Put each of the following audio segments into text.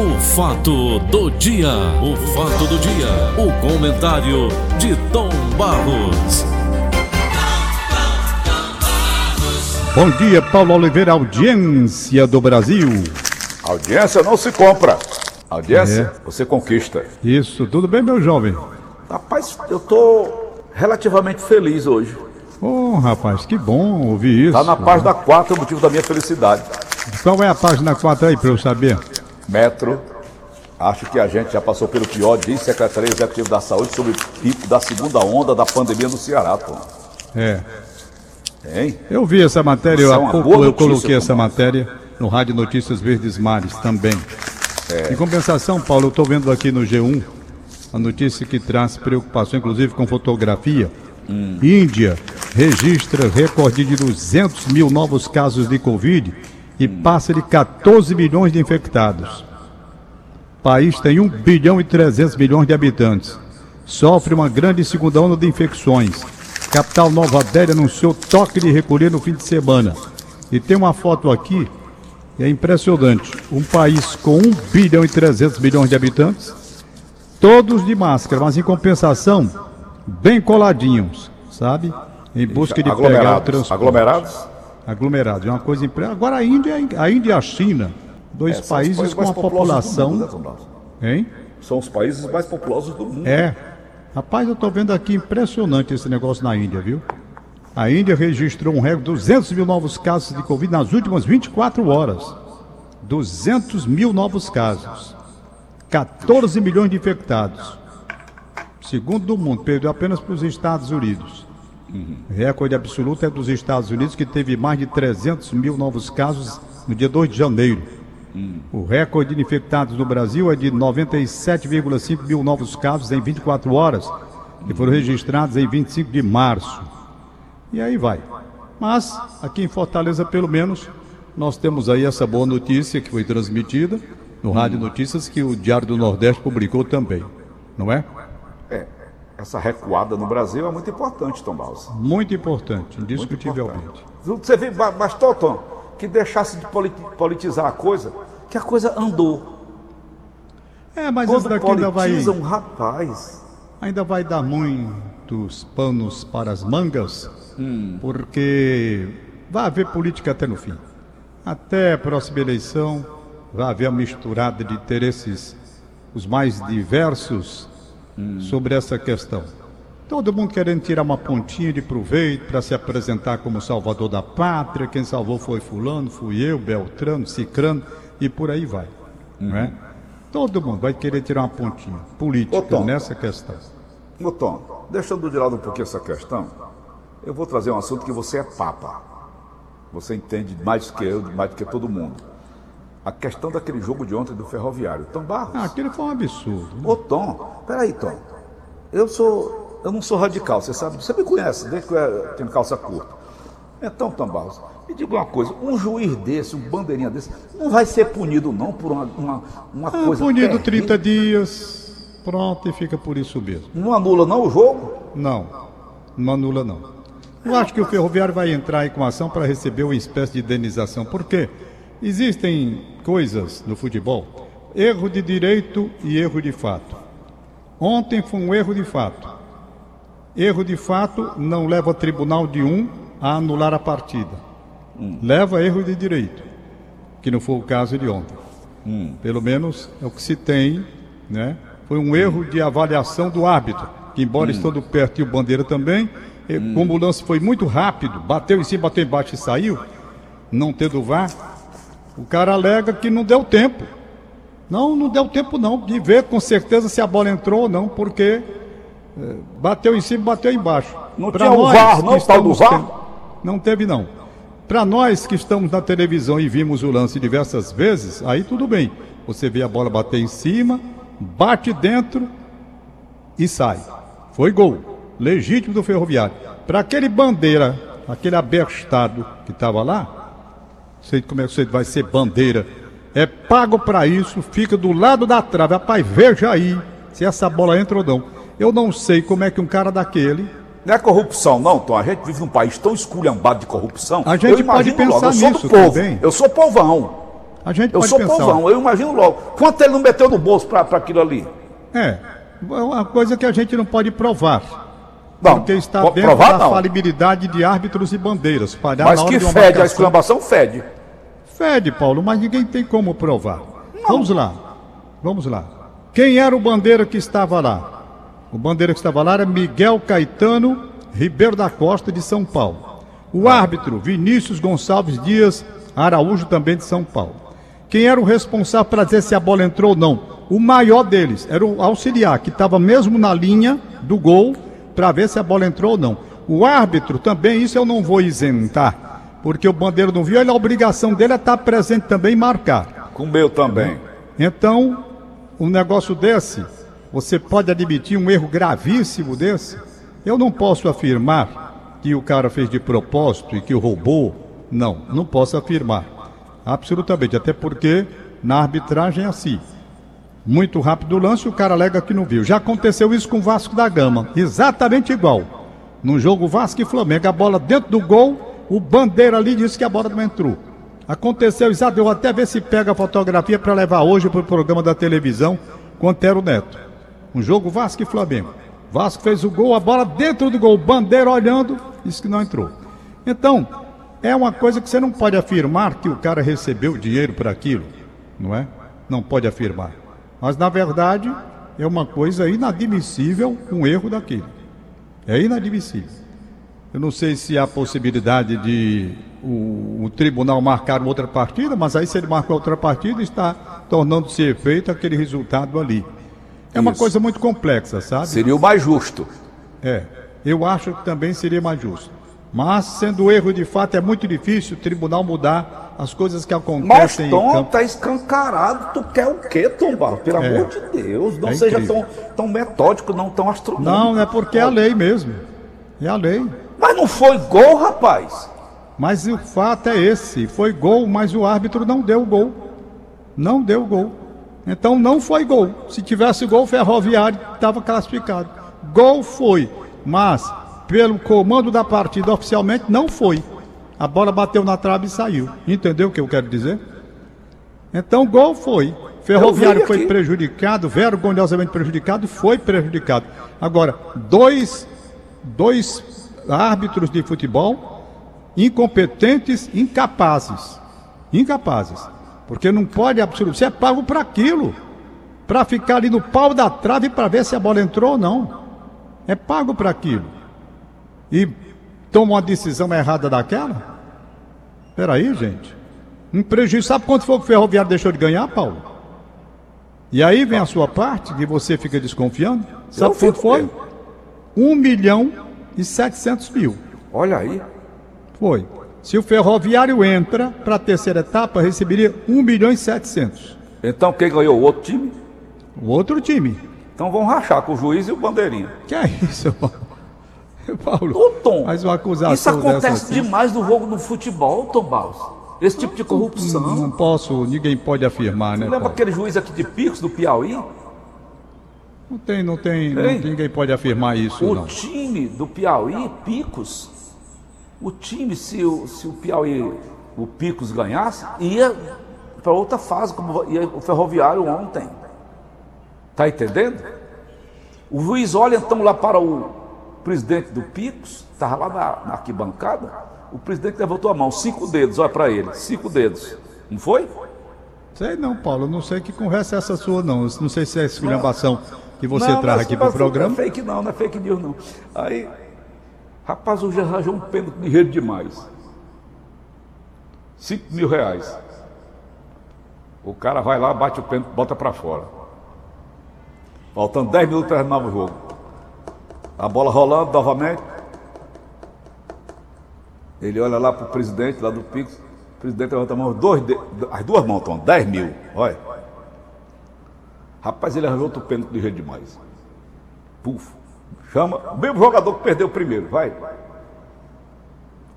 O fato do dia, o fato do dia, o comentário de Tom Barros. Bom dia, Paulo Oliveira, audiência do Brasil. Audiência não se compra. Audiência você conquista. Isso, tudo bem, meu jovem? Rapaz, eu tô relativamente feliz hoje. Ô, rapaz, que bom ouvir isso. Tá na página 4 o motivo da minha felicidade. Qual é a página 4 aí pra eu saber? Metro. Acho que a gente já passou pelo pior, diz Secretaria Executiva da Saúde sobre o pico da segunda onda da pandemia no Ceará, pô. É. Hein? Eu vi essa matéria, Isso eu é pouco eu coloquei essa matéria no Rádio Notícias Verdes Mares também. É. Em compensação, Paulo, eu estou vendo aqui no G1 a notícia que traz preocupação, inclusive com fotografia. Hum. Índia registra recorde de 200 mil novos casos de Covid e passa de 14 milhões de infectados. O país tem 1 bilhão e 300 milhões de habitantes. Sofre uma grande segunda onda de infecções. Capital Nova Delhi anunciou toque de recolher no fim de semana. E tem uma foto aqui, é impressionante. Um país com 1 bilhão e 300 milhões de habitantes, todos de máscara, mas em compensação, bem coladinhos, sabe? Em busca de pegar o Aglomerados. transporte. Aglomerados? Aglomerados, é uma coisa impre... Agora a Índia, a Índia e a China, dois É, os países com mundo, né, população, Barros? hein? São os países mais populosos do mundo. É. Rapaz, eu tô vendo aqui impressionante esse negócio na Índia, viu? A Índia registrou um recorde de 200 mil novos casos de Covid nas últimas 24 horas. 200 mil novos casos. 14 milhões de infectados. Segundo do mundo, perdeu apenas para os Estados Unidos. O recorde absoluto é dos Estados Unidos, que teve mais de 300 mil novos casos no dia 2 de janeiro. O recorde de infectados no Brasil é de 97,5 mil novos casos em 24 horas, que foram registrados em 25 de março. E aí vai. Mas, aqui em Fortaleza, pelo menos, nós temos aí essa boa notícia que foi transmitida no Rádio Notícias, que o Diário do Nordeste publicou também. Não? É. Essa recuada no Brasil é muito importante, Tom Barros. Muito importante, indiscutivelmente. Você vê, ba- bastou, Tom, que deixasse de poli- politizar a coisa, que a coisa andou. É, mas isso Quando daqui ainda vai, politizam, rapaz. ainda vai dar muitos panos para as mangas, porque vai haver política até no fim. Até a próxima eleição vai haver a misturada de interesses os mais diversos sobre essa questão. Todo mundo querendo tirar uma pontinha de proveito para se apresentar como salvador da pátria. Quem salvou foi fulano, fui eu, Beltrano, Cicrano e por aí vai. Não é? Todo mundo vai querer tirar uma pontinha política Ô, Tom. nessa questão. Ô Tom, deixando de lado um pouquinho essa questão, eu vou trazer um assunto que você é papa. Você entende mais que eu, mais do que todo mundo. A questão daquele jogo de ontem do Ferroviário. Tom Barros. Ah, aquele foi um absurdo. né? Ô Tom, peraí, Tom. Eu sou. Eu não sou radical, você sabe. Você me conhece, desde que eu tenho calça curta. Então, Tom Barros, me diga uma coisa, um juiz desse, um bandeirinha desse, não vai ser punido não por uma, uma, uma Ah, coisa. punido terrível? 30 dias, pronto, e fica por isso mesmo. Não anula não o jogo? Não, não anula não. Eu acho que o ferroviário vai entrar aí com ação para receber uma espécie de indenização. Por quê? Existem coisas no futebol, erro de direito e erro de fato. Ontem foi um erro de fato. Erro de fato não leva o tribunal de um a anular a partida. Leva erro de direito, que não foi o caso de ontem. Pelo menos é o que se tem, né? Foi um erro de avaliação do árbitro, que embora estando perto e o bandeira também, e como o lance foi muito rápido, bateu em cima, bateu embaixo e saiu, não tendo VAR, o cara alega que não deu tempo. Não, não deu tempo não de ver com certeza se a bola entrou ou não, porque eh, bateu em cima, bateu embaixo. Não Pra tinha o nós VAR, não, o tal do estamos VAR? Não teve não. Para nós que estamos na televisão e vimos o lance diversas vezes, aí tudo bem. Você vê a bola bater em cima, bate dentro e sai. Foi gol. Legítimo do Ferroviário. Para aquele bandeira, aquele abestado que estava lá, sei como é que você vai ser bandeira. É pago para isso, fica do lado da trave. Rapaz, veja aí se essa bola entra ou não. Eu não sei como é que um cara daquele Não é corrupção, não, Tom. A gente vive num país tão esculhambado de corrupção. A gente pode pensar logo, eu sou nisso do povo. também. Eu sou povão. A gente Eu pode sou pensar. povão, eu imagino logo. Quanto ele não meteu no bolso para aquilo ali? É, é uma coisa que a gente não pode provar. Não, porque está dentro provar da não. falibilidade de árbitros e bandeiras. Falhar Mas que fede, a marcação. exclamação fede. Fede, Paulo, mas ninguém tem como provar. Vamos lá. Vamos lá. Quem era o bandeira que estava lá? O bandeira que estava lá era Miguel Caetano Ribeiro da Costa, de São Paulo. O árbitro, Vinícius Gonçalves Dias Araújo, também de São Paulo. Quem era o responsável para dizer se a bola entrou ou não? O maior deles era o auxiliar, que estava mesmo na linha do gol para ver se a bola entrou ou não. O árbitro também, isso eu não vou isentar, porque o bandeiro não viu, ele, a obrigação dele é estar presente também e marcar. Com o meu também. Então, um negócio desse, você pode admitir um erro gravíssimo desse? Eu não posso afirmar que o cara fez de propósito e que roubou. Não, não posso afirmar. Absolutamente, até porque na arbitragem é assim. Muito rápido o lance, o cara alega que não viu. Já aconteceu isso com o Vasco da Gama, exatamente igual. No jogo Vasco e Flamengo, a bola dentro do gol, o bandeira ali disse que a bola não entrou. Aconteceu exato, eu até ver se pega a fotografia para levar hoje para o programa da televisão com Antero Neto. Um jogo Vasco e Flamengo. Vasco fez o gol, a bola dentro do gol, bandeira olhando, disse que não entrou. Então, é uma coisa que você não pode afirmar que o cara recebeu dinheiro para aquilo, não é? Não pode afirmar. Mas, na verdade, é uma coisa inadmissível um erro daquele. É inadmissível. Eu não sei se há possibilidade de o, o tribunal marcar outra partida, mas aí se ele marcar outra partida, está tornando-se efeito aquele resultado ali. É uma Isso. coisa muito complexa, sabe? Seria o mais justo. É, eu acho que também seria mais justo. Mas, sendo erro de fato, é muito difícil o tribunal mudar as coisas que Mas, acontecem em Tom, tá escancarado. Tu quer o quê, Tom Barro? Pelo É. amor de Deus. Não É seja incrível. tão, tão metódico, não tão astronômico. Não, é porque é a lei mesmo. É a lei. Mas não foi gol, rapaz. Mas o fato é esse: foi gol, mas o árbitro não deu gol. Não deu gol. Então não foi gol. Se tivesse gol, Ferroviário estava classificado. Gol foi, mas pelo comando da partida oficialmente não foi. A bola bateu na trave e saiu. Entendeu o que eu quero dizer? Então gol foi. Ferroviário vi foi prejudicado, vergonhosamente prejudicado, foi prejudicado. Agora, dois, dois árbitros de futebol incompetentes, incapazes. Incapazes. Porque não pode absoluto. Você é pago para aquilo. Para ficar ali no pau da trave para ver se a bola entrou ou não. É pago para aquilo. E toma uma decisão errada daquela? Peraí, gente. Um prejuízo. Sabe quanto foi que o Ferroviário deixou de ganhar, Paulo? E aí vem a sua parte, que você fica desconfiando. Sabe quanto foi? mesmo. 1 milhão e 700 mil. Olha aí. Foi. Se o Ferroviário entra para a terceira etapa, receberia 1 milhão e 700. Então quem ganhou? O outro time? O outro time. Então vão rachar com o juiz e o bandeirinha. Que é isso, Paulo? Paulo, Ô, Tom, faz uma acusação isso acontece dessa assim. demais no jogo no futebol, Tom Barros. Esse tipo de corrupção. Não posso, ninguém pode afirmar, né? Lembra Paulo? aquele juiz aqui de Picos, do Piauí? Não tem, não tem, não- ninguém pode afirmar isso, O não. time do Piauí, Picos, o time, se o, se o Piauí, o Picos ganhasse, ia para outra fase, como ia o Ferroviário ontem. Tá entendendo? O juiz olha então lá para o presidente do Picos, estava lá na, na arquibancada, o presidente levantou a mão, cinco dedos, olha para ele, cinco dedos. Não foi? Sei não, Paulo, não sei que conversa é essa sua, não. Não sei se é esculhambação que você Não, traz mas- aqui mas pro programa. Não é fake não, não é fake news não. Aí, rapaz, o já arranjou um pênalti de dinheiro demais. 5 mil reais. O cara vai lá, bate o pênalti, bota pra fora. Faltando 10 minutos para terminar o jogo. A bola rolando novamente. Ele olha lá pro presidente lá do Pix. O presidente levanta a mão, dois de- as duas mãos, Tom, 10 mil. Olha. Rapaz, ele arranjou outro pênalti de jeito demais. Puf. Chama o mesmo jogador que perdeu o primeiro, vai.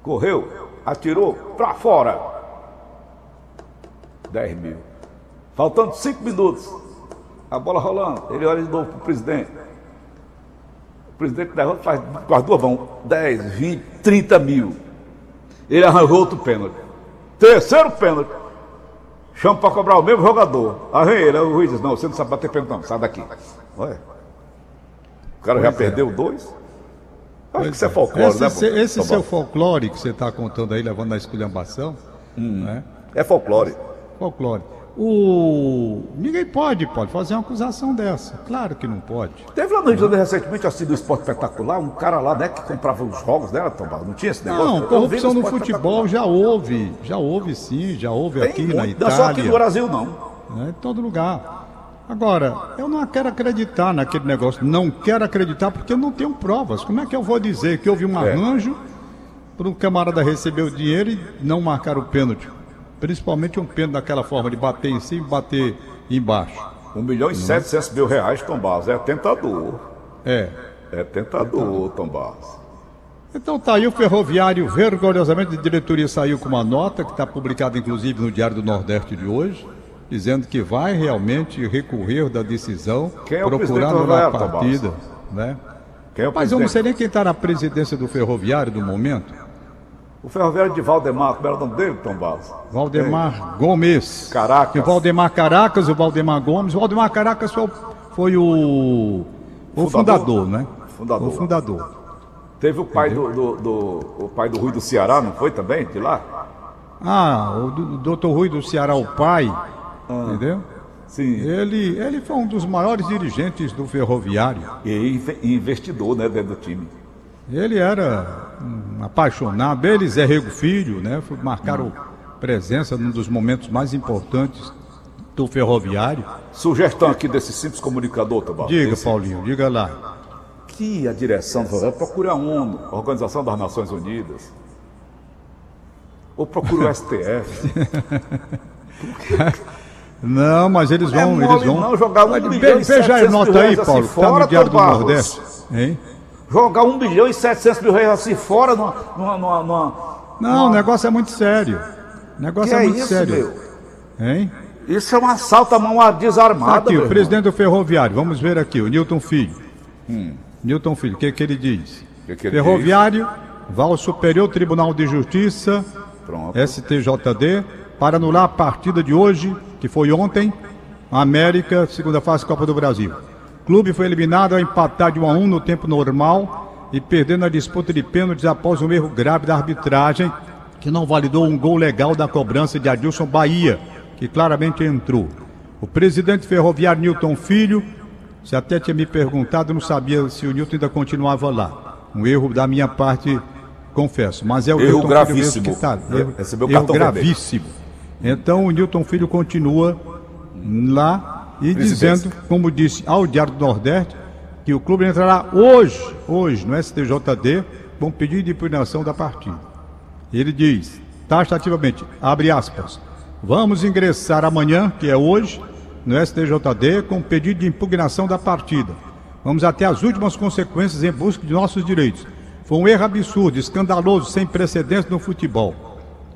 Correu, atirou, pra fora. 10 mil. Faltando 5 minutos. A bola rolando. Ele olha de novo pro presidente. O presidente levanta, faz com as duas mãos. 10, 20, 30 mil. Ele arranjou outro pênalti. Terceiro pênalti. Chama para cobrar o mesmo jogador. Aí ele, o juiz diz, não, você não sabe bater pênalti não, sai daqui. Olha. O cara já Pois é. perdeu dois. Acho que isso é folclore, esse, né? se- esse Tomás? seu folclore que você está contando aí, levando na esculhambação, né? É folclore. Folclore. O... Ninguém pode, pode fazer uma acusação dessa. Claro que não pode. Teve lá no Rio de Janeiro recentemente, assim, do esporte espetacular, um cara lá, né, que comprava os jogos dela, Tomás. Não tinha esse negócio? Não, corrupção no futebol já houve. Já houve sim, já houve Tem aqui muito, na Não é só aqui no Itália. Brasil, não. né, em todo lugar. Agora, eu não quero acreditar naquele negócio. Não quero acreditar porque eu não tenho provas. Como é que eu vou dizer que houve um É. arranjo para o camarada receber o dinheiro e não marcar o pênalti? Principalmente um pênalti daquela forma de bater em cima e bater embaixo. Um milhão e setecentos mil reais, Tom Barros. É tentador. É. É tentador, Tom Barros. Então tá aí o ferroviário, vergonhosamente, a diretoria saiu com uma nota que está publicada inclusive no Diário do Nordeste de hoje, dizendo que vai realmente recorrer da decisão, Quem é procurar anular a partida. Né? É Mas eu não sei nem quem está na presidência do ferroviário do momento. O ferroviário de Valdemar, como era o nome dele, Tom Barros? Valdemar Gomes. Caracas. O Valdemar Caracas, o Valdemar Gomes. O Valdemar Caracas foi, o- foi o, o fundador, Fundador? né? Fundador. O fundador. Teve o pai do, do, do- o pai do Rui do Ceará, não foi também? De lá? Ah, o do- doutor Rui do Ceará, o pai, Ah. entendeu? Sim. Ele, ele foi um dos maiores dirigentes do ferroviário. E inve- investidor, né, dentro do time. Ele era um apaixonado. Ele Zé Rego Filho, né? Marcaram presença num dos momentos mais importantes do ferroviário. Sugestão aqui desse simples comunicador, Barros. Diga, Paulinho, diga lá. que a direção do ferroviário procure a ONU, a Organização das Nações Unidas, ou procure o STF. Não, mas eles é vão, mole eles vão. não jogar um milhão e Veja a 700 mil nota aí, assim Paulo, tá fora, no Diário do. Nordeste. Hein? Jogar 1 bilhão e 700 mil reais assim fora numa. numa, numa, numa- Não, o negócio é muito sério. O negócio Que é é muito isso, sério. meu? Hein? Isso é um assalto à mão desarmada. aqui, o presidente do ferroviário. Vamos ver aqui, o Newton Filho. Newton Filho, o que, que ele diz? Hum. Que que ele ferroviário vai ao Superior Tribunal de Justiça, Pronto. STJD, para anular a partida de hoje, que foi ontem, América, segunda fase Copa do Brasil. O clube foi eliminado ao empatar de 1 a 1 no tempo normal e perdendo a disputa de pênaltis após um erro grave da arbitragem, que não validou um gol legal da cobrança de Adilson Bahia, que claramente entrou. O presidente ferroviário Newton Filho, você até tinha me perguntado, não sabia se o Newton ainda continuava lá. Um erro da minha parte, confesso. Mas é o Erro Newton Filho gravíssimo. que está. Erro, Recebeu erro gravíssimo. Então o Newton Filho continua lá e dizendo, como disse ao Diário do Nordeste, que o clube entrará hoje, hoje, no STJD, com pedido de impugnação da partida. Ele diz, taxativamente, abre aspas, vamos ingressar amanhã, que é hoje, no STJD, com pedido de impugnação da partida. Vamos até as últimas consequências em busca de nossos direitos. Foi um erro absurdo, escandaloso, sem precedentes no futebol.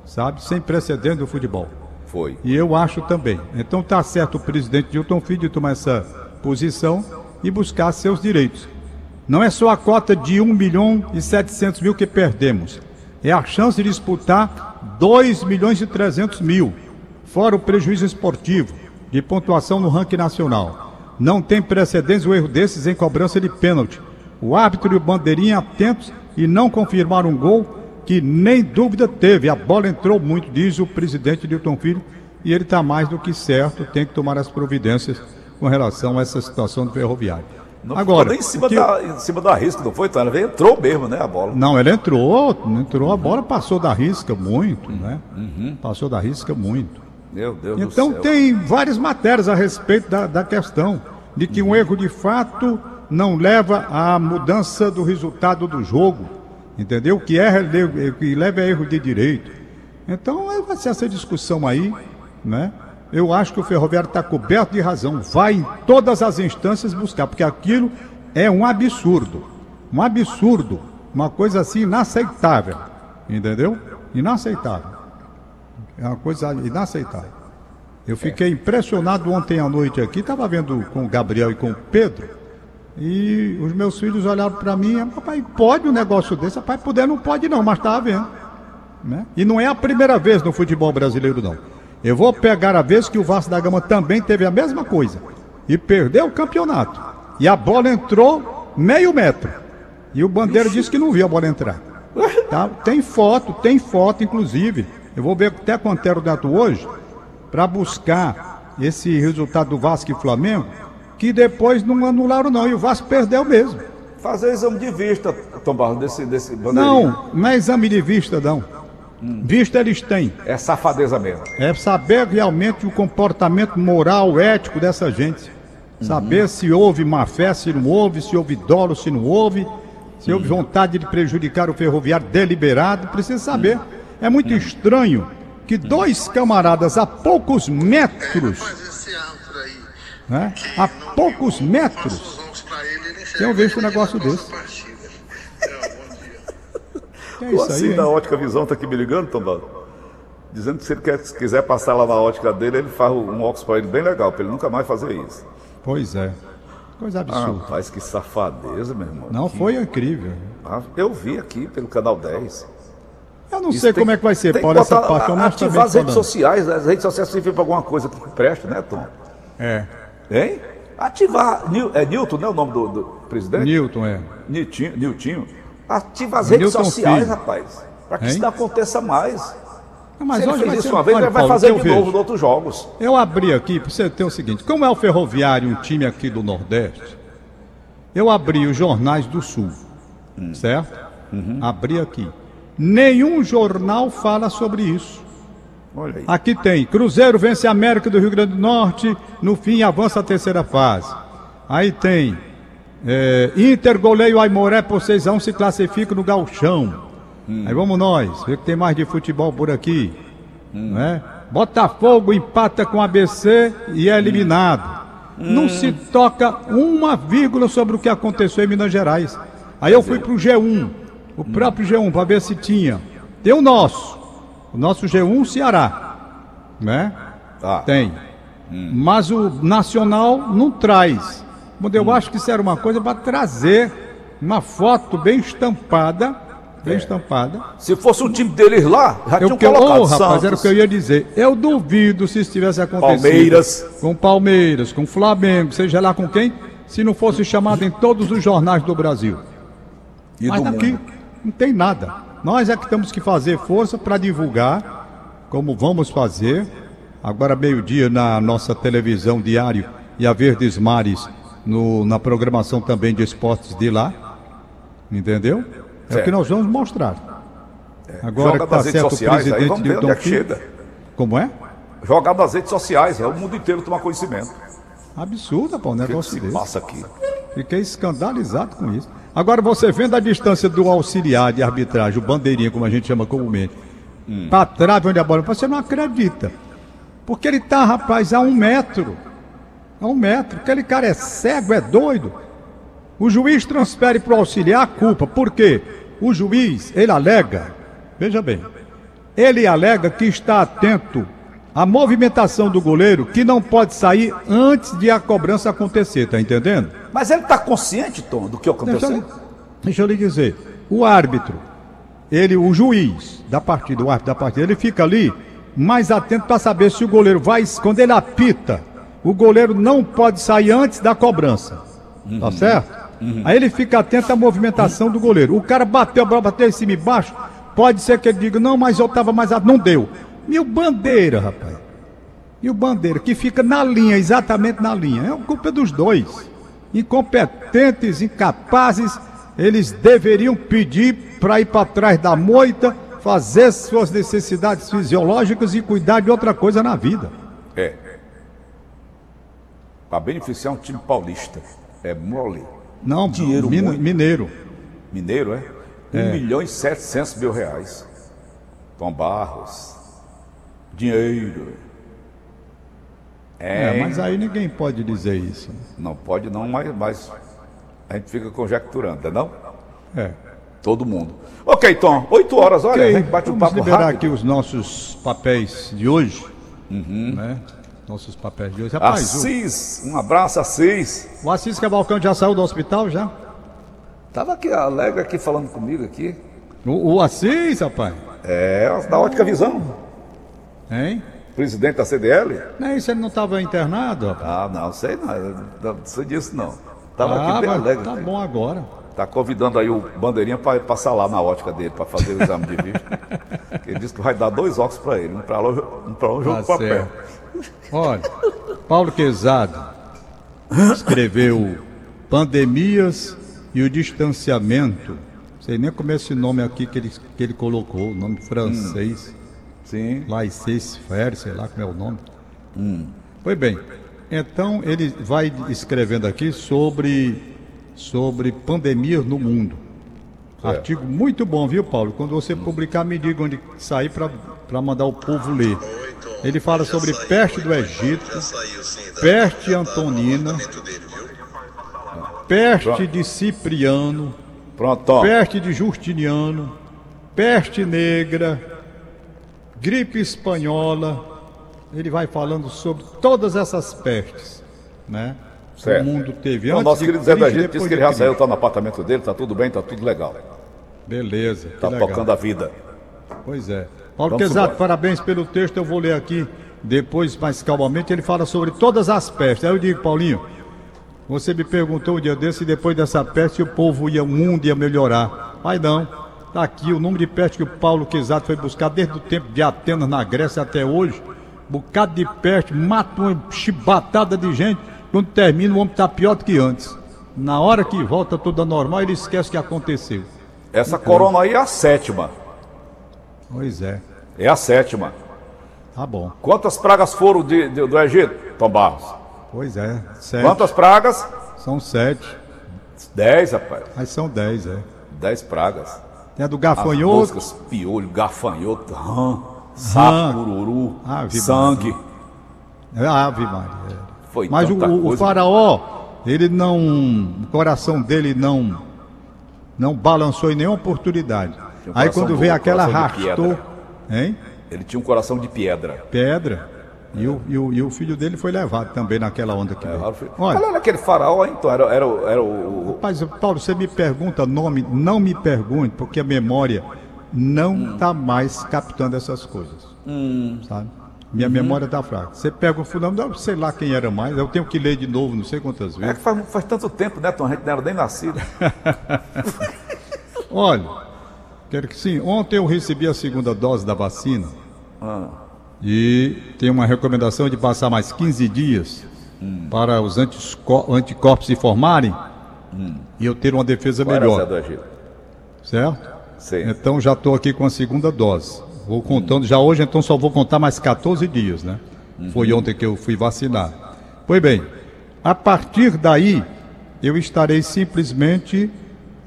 Sabe? Sem precedentes no futebol. Foi. E eu acho também. Então tá certo o presidente Dilton Filho de tomar essa posição e buscar seus direitos. Não é só a cota de 1 milhão e 700 mil que perdemos. É a chance de disputar 2 milhões e 300 mil. Fora o prejuízo esportivo de pontuação no ranking nacional. Não tem precedentes o erro desses em cobrança de pênalti. O árbitro e o bandeirinha atentos e não confirmaram um gol que nem dúvida teve. A bola entrou muito, diz o presidente Newton Filho, e ele está mais do que certo, tem que tomar as providências com relação a essa situação do ferroviário. Não Agora, em cima, que- da, em cima da risca, não foi? Então, ela entrou mesmo, né, a bola. não, ele entrou, entrou, a bola passou da risca muito, né? Passou da risca muito. Meu Deus Então do céu. tem várias matérias a respeito da, da questão de que um erro de fato não leva à mudança do resultado do jogo, entendeu? Que é que leva a erro de direito. Então é, vai ser essa discussão aí, né? Eu acho que o ferroviário está coberto de razão, vai em todas as instâncias buscar, porque aquilo é um absurdo, um absurdo, uma coisa assim inaceitável, entendeu? Inaceitável. É uma coisa inaceitável. Eu fiquei impressionado ontem à noite aqui, estava vendo com o Gabriel e com o Pedro, e os meus filhos olharam para mim, papai, pode um negócio desse? Papai, puder não pode não, mas estava vendo. Né? E não é a primeira vez no futebol brasileiro, não. Eu vou pegar a vez que o Vasco da Gama também teve a mesma coisa e perdeu o campeonato. E a bola entrou meio metro. E o Bandeira disse que não viu a bola entrar. Tá? Tem foto, tem foto, inclusive. Eu vou ver até quanto era o dato hoje para buscar esse resultado do Vasco e Flamengo, que depois não anularam não, e o Vasco perdeu mesmo. Fazer exame de vista, Tom Barros, desse, desse bandeirinha. Não, não é exame de vista, não. Vista eles têm. É safadeza mesmo. É saber realmente o comportamento moral, ético dessa gente. Saber se houve má fé, se não houve, se houve dolo, se não houve, se houve vontade de prejudicar o ferroviário deliberado, precisa saber. É muito estranho que dois camaradas a poucos metros, Mas esse árbitro aí, né, que a poucos metros, enxerga Tenho visto um que negócio desse. É, que O assim da ótica visão tá aqui me ligando, Tom Barros. Dizendo que se ele quer, se quiser passar lá na ótica dele, ele faz um óculos para ele bem legal, para ele nunca mais fazer isso. Pois é. Coisa Ah, absurda. rapaz, que safadeza, meu irmão. Não, foi incrível. Ah, Eu vi aqui pelo canal 10. Eu não Isso sei tem- como é que vai ser, Paulo, essa parte. Eu não ativar as redes falando. sociais, as redes sociais servem para alguma coisa que presta, né, Tom? É. Hein? Ativar. Nil- É Newton, não é o nome do, do presidente? Newton, é. Niltinho, Niltinho. Ativa as redes Newton sociais, Filho. rapaz. Para que Hein? isso não aconteça mais. Não, mas Se hoje fez isso uma vez, ele vai Paulo, fazer de novo nos outros jogos. Eu abri aqui para você ter o seguinte: como é o Ferroviário, um time aqui do Nordeste, eu abri os jornais do Sul, certo? Abri aqui. Nenhum jornal fala sobre isso. Aqui tem: Cruzeiro vence a América do Rio Grande do Norte, no fim avança a terceira fase. Aí tem: é, Inter goleio Aimoré por 6 a 1 se classifica no Galchão. Aí vamos nós, ver que tem mais de futebol por aqui. Né? Botafogo empata com ABC e é eliminado. Não se toca uma vírgula sobre o que aconteceu em Minas Gerais. Aí eu fui pro G1, o próprio G1, para ver se tinha. Tem o nosso, o nosso G1 Ceará, né? Tá. Tem. Mas o Nacional não traz. Mas eu acho que isso era uma coisa para trazer uma foto bem estampada, bem estampada. Se fosse um time deles lá, já Eu tinham que, colocado rapaz, Santos. era o que eu ia dizer. Eu duvido se isso tivesse acontecido. Palmeiras. Com Palmeiras, com Flamengo, seja lá com quem, se não fosse chamado em todos os jornais do Brasil. E Mas do aqui mundo. não tem nada. Nós é que temos que fazer força para divulgar, como vamos fazer. Agora, meio-dia, na nossa televisão diário e a Verdes Mares, no- na programação também de esportes de lá. Entendeu? É o Certo. que nós vamos mostrar. Agora Joga que está certo o aí presidente é que Filho. Como é? Jogar nas redes sociais, é o mundo inteiro tomar conhecimento. Absurda, pô, um O que, que negócio se desse. passa aqui? Fiquei escandalizado com isso. Agora, você vendo a distância do auxiliar de arbitragem, o bandeirinha, como a gente chama comumente, pra trave onde a bola, você não acredita. Porque ele tá, rapaz, a um metro. A um metro. Aquele cara é cego, é doido. O juiz transfere pro auxiliar a culpa. Por quê? O juiz, ele alega, veja bem, ele alega que está atento à movimentação do goleiro, que não pode sair antes de a cobrança acontecer, tá entendendo? Mas ele está consciente, Tom, do que Deixa aconteceu? eu, deixa eu lhe dizer, o árbitro, ele, o juiz da partida, o árbitro da partida, ele fica ali mais atento para saber se o goleiro vai, quando ele apita, o goleiro não pode sair antes da cobrança, tá certo? Aí ele fica atento à movimentação do goleiro. O cara bateu, a bola bateu em cima e embaixo, pode ser que ele diga, não, mas eu estava mais atento, não deu. E o bandeira, rapaz? E o Bandeira, que fica na linha, exatamente na linha. É culpa dos dois. Incompetentes, incapazes, eles deveriam pedir para ir para trás da moita, fazer suas necessidades fisiológicas e cuidar de outra coisa na vida. É. Para beneficiar um time paulista. É mole. Não, Dinheiro Min- mineiro. Mineiro, é? 1 milhão e 700 mil reais. Tom Barros. Dinheiro. É, É, mas aí ninguém pode dizer isso. Não pode não, mas, mas a gente fica conjecturando, não? É. Todo mundo. Ok, Tom, 8 horas, olha, a Ok, gente bate um vamos papo liberar rápido. aqui os nossos papéis de hoje. Né? Nossos papéis de hoje. Rapaz, o- Assis, um abraço, Assis. o Assis Cavalcante já saiu do hospital já? Tava aqui, alegre aqui falando comigo aqui. O, o Assis, rapaz. É, da ótica visão. Hein? Presidente da CDL? Não, isso ele não estava internado, rapaz. Ah, não, sei não, não sei disso não. Tava Ah, aqui bem alegre. tá né? bom agora. Tá convidando aí o Bandeirinha para passar lá na ótica dele, para fazer o exame de vista. Ele disse que vai dar dois óculos para ele, um para lá, um para e Tá para. Olha, Paulo Quezado escreveu Pandemias e o Distanciamento. Não sei nem como é esse nome aqui que ele, que ele colocou, o nome francês. Sim. Laissez faire, sei lá como é o nome. Pois bem, então ele vai escrevendo aqui sobre, sobre pandemias no mundo. Artigo muito bom, viu, Paulo? Quando você publicar, me diga onde sair para mandar o povo ler. Ele fala sobre peste do Egito, da- peste da- antonina. peste de Cipriano, peste de Justiniano, peste negra, gripe espanhola. Ele vai falando sobre todas essas pestes, né? Certo. O mundo teve antes nosso de querido Zé da Gente disse que ele já saiu, Cristo. tá no apartamento dele, tá tudo bem, tá tudo legal. Beleza, Tá legal. tocando a vida. Pois é. Paulo Vamos embora. parabéns pelo texto, eu vou ler aqui depois, mais calmamente. Ele fala sobre todas as pestes. Aí eu digo, Paulinho, você me perguntou um dia desse, depois dessa peste, o povo ia, o mundo ia melhorar. Mas não. Tá aqui o número de pestes que o Paulo Quezato foi buscar desde o tempo de Atenas, na Grécia, até hoje. Bocado de peste, mata uma chibatada de gente. Quando termina, o homem tá pior do que antes. Na hora que volta tudo normal, ele esquece o que aconteceu. Essa corona aí é a sétima. Pois é. É a sétima. Tá bom. Quantas pragas foram de- de- do Egito, Tom Barros? Pois é. Sete. Quantas pragas? São sete. Dez, rapaz. Mas são dez, é. Dez pragas. A do As gafanhoto. moscas, piolho, gafanhoto, rã, sapo, cururu, Ave sangue. É Ave Maria. Foi Mas o, o- faraó, ele não. O coração dele não. Não balançou em nenhuma oportunidade. Um Aí quando do- veio aquela arrastou. Hein? Ele tinha um coração de pedra. Pedra. E o, e, o, e o filho dele foi levado também naquela onda que veio. Qual Olha, era aquele faraó, então? Era, era, era o. rapaz, Paulo, você me pergunta nome, não me pergunte, porque a memória não está mais captando essas coisas. Sabe? Minha memória está fraca. Você pega o fulano, sei lá quem era mais, eu tenho que ler de novo, não sei quantas É vezes. que faz, faz tanto tempo, né, Tom? A gente não era nem nascido. Olha, quero que sim. Ontem eu recebi a segunda dose da vacina Ah, e tem uma recomendação de passar mais 15 dias para os anticorpos se formarem e eu ter uma defesa Zé melhor, certo? Sim. Então já estou aqui com a segunda dose. Vou contando já hoje, então só vou contar mais 14 dias, né? Foi ontem que eu fui vacinar. Pois bem, a partir daí eu estarei simplesmente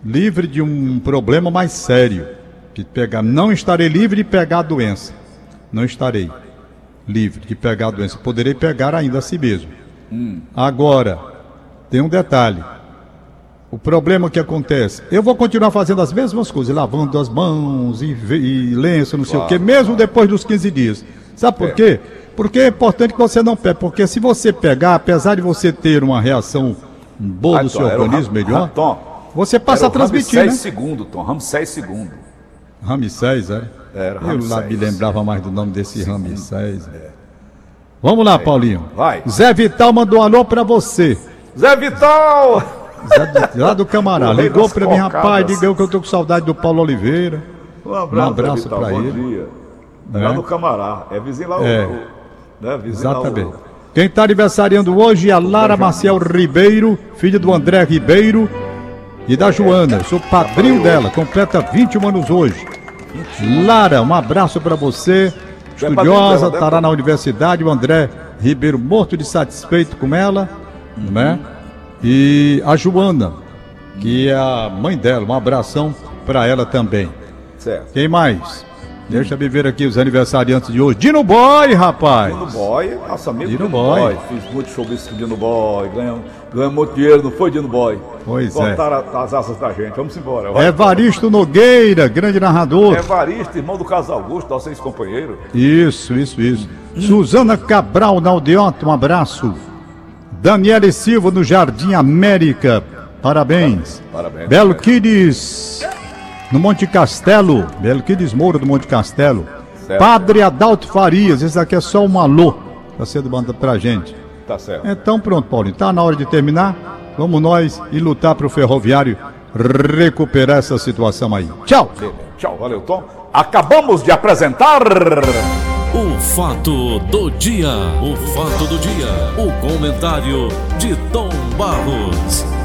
livre de um problema mais sério, de pegar, não estarei livre de pegar a doença. Não estarei livre de pegar a doença. Poderei pegar ainda a si mesmo. Agora, tem um detalhe. O problema que acontece, eu vou continuar fazendo as mesmas coisas, lavando as mãos e, e lenço, não sei o quê, mesmo depois dos 15 dias. Sabe por quê? Porque é importante que você não pegue, porque se você pegar, apesar de você ter uma reação boa Ah, do Tom, seu organismo melhor, Tom, você passa a transmitir, Ramsés né? segundo, Tom. Ramsés segundo. Ramsés, é? Era Eu lá Ramsés. me lembrava mais do nome desse Ramsés. Vamos lá, Paulinho. Vai. Zé Vital mandou um alô pra você. Zé Vital! Zé lá do Camará. Ligou das pra mim, rapaz, diga eu que eu tô com saudade do Paulo Oliveira. Um Um abraço Vital, pra bom ele. Dia. É. Lá no Camará. É vizinho lá. É. o- né, vizinho lá o- Exatamente. Quem está aniversariando hoje é a Lara Maciel Ribeiro, filha do André Ribeiro e da Joana. Eu sou padrinho dela, completa 21 anos hoje. Lara, um abraço para você. Estudiosa, dela, né? estará na universidade. O André Ribeiro morto de satisfeito com ela, né? E a Joana, que é a mãe dela. Um abração para ela também. Certo. Quem mais? Deixa eu ver aqui os aniversariantes de hoje. Dino Boy, rapaz! Dino Boy, nosso amigo Dino Dino, Boy. Boy. Fiz muito showbiz com o Dino Boy, ganhamos, ganhamos muito dinheiro, não foi, Dino Boy? Pois é. Cortaram as asas da gente, vamos embora. vai. Evaristo Nogueira, grande narrador. Evaristo, irmão do Caso Augusto, nosso ex-companheiro. Isso, isso, isso. Suzana Cabral, na Aldeota, um abraço. Daniele Silva, no Jardim América, parabéns. Parabéns. Belo Kids, no Monte Castelo. Belo Kids Moura, do Monte Castelo. Certo. Padre Adalto Farias, esse aqui é só um alô. Tá sendo mandado pra gente. Tá certo. Então pronto, Paulinho. Tá na hora de terminar. Vamos nós e lutar pro ferroviário recuperar essa situação aí. Tchau! Tchau, valeu, Tom. Acabamos de apresentar. O fato do dia. O fato do dia. O comentário de Tom Barros.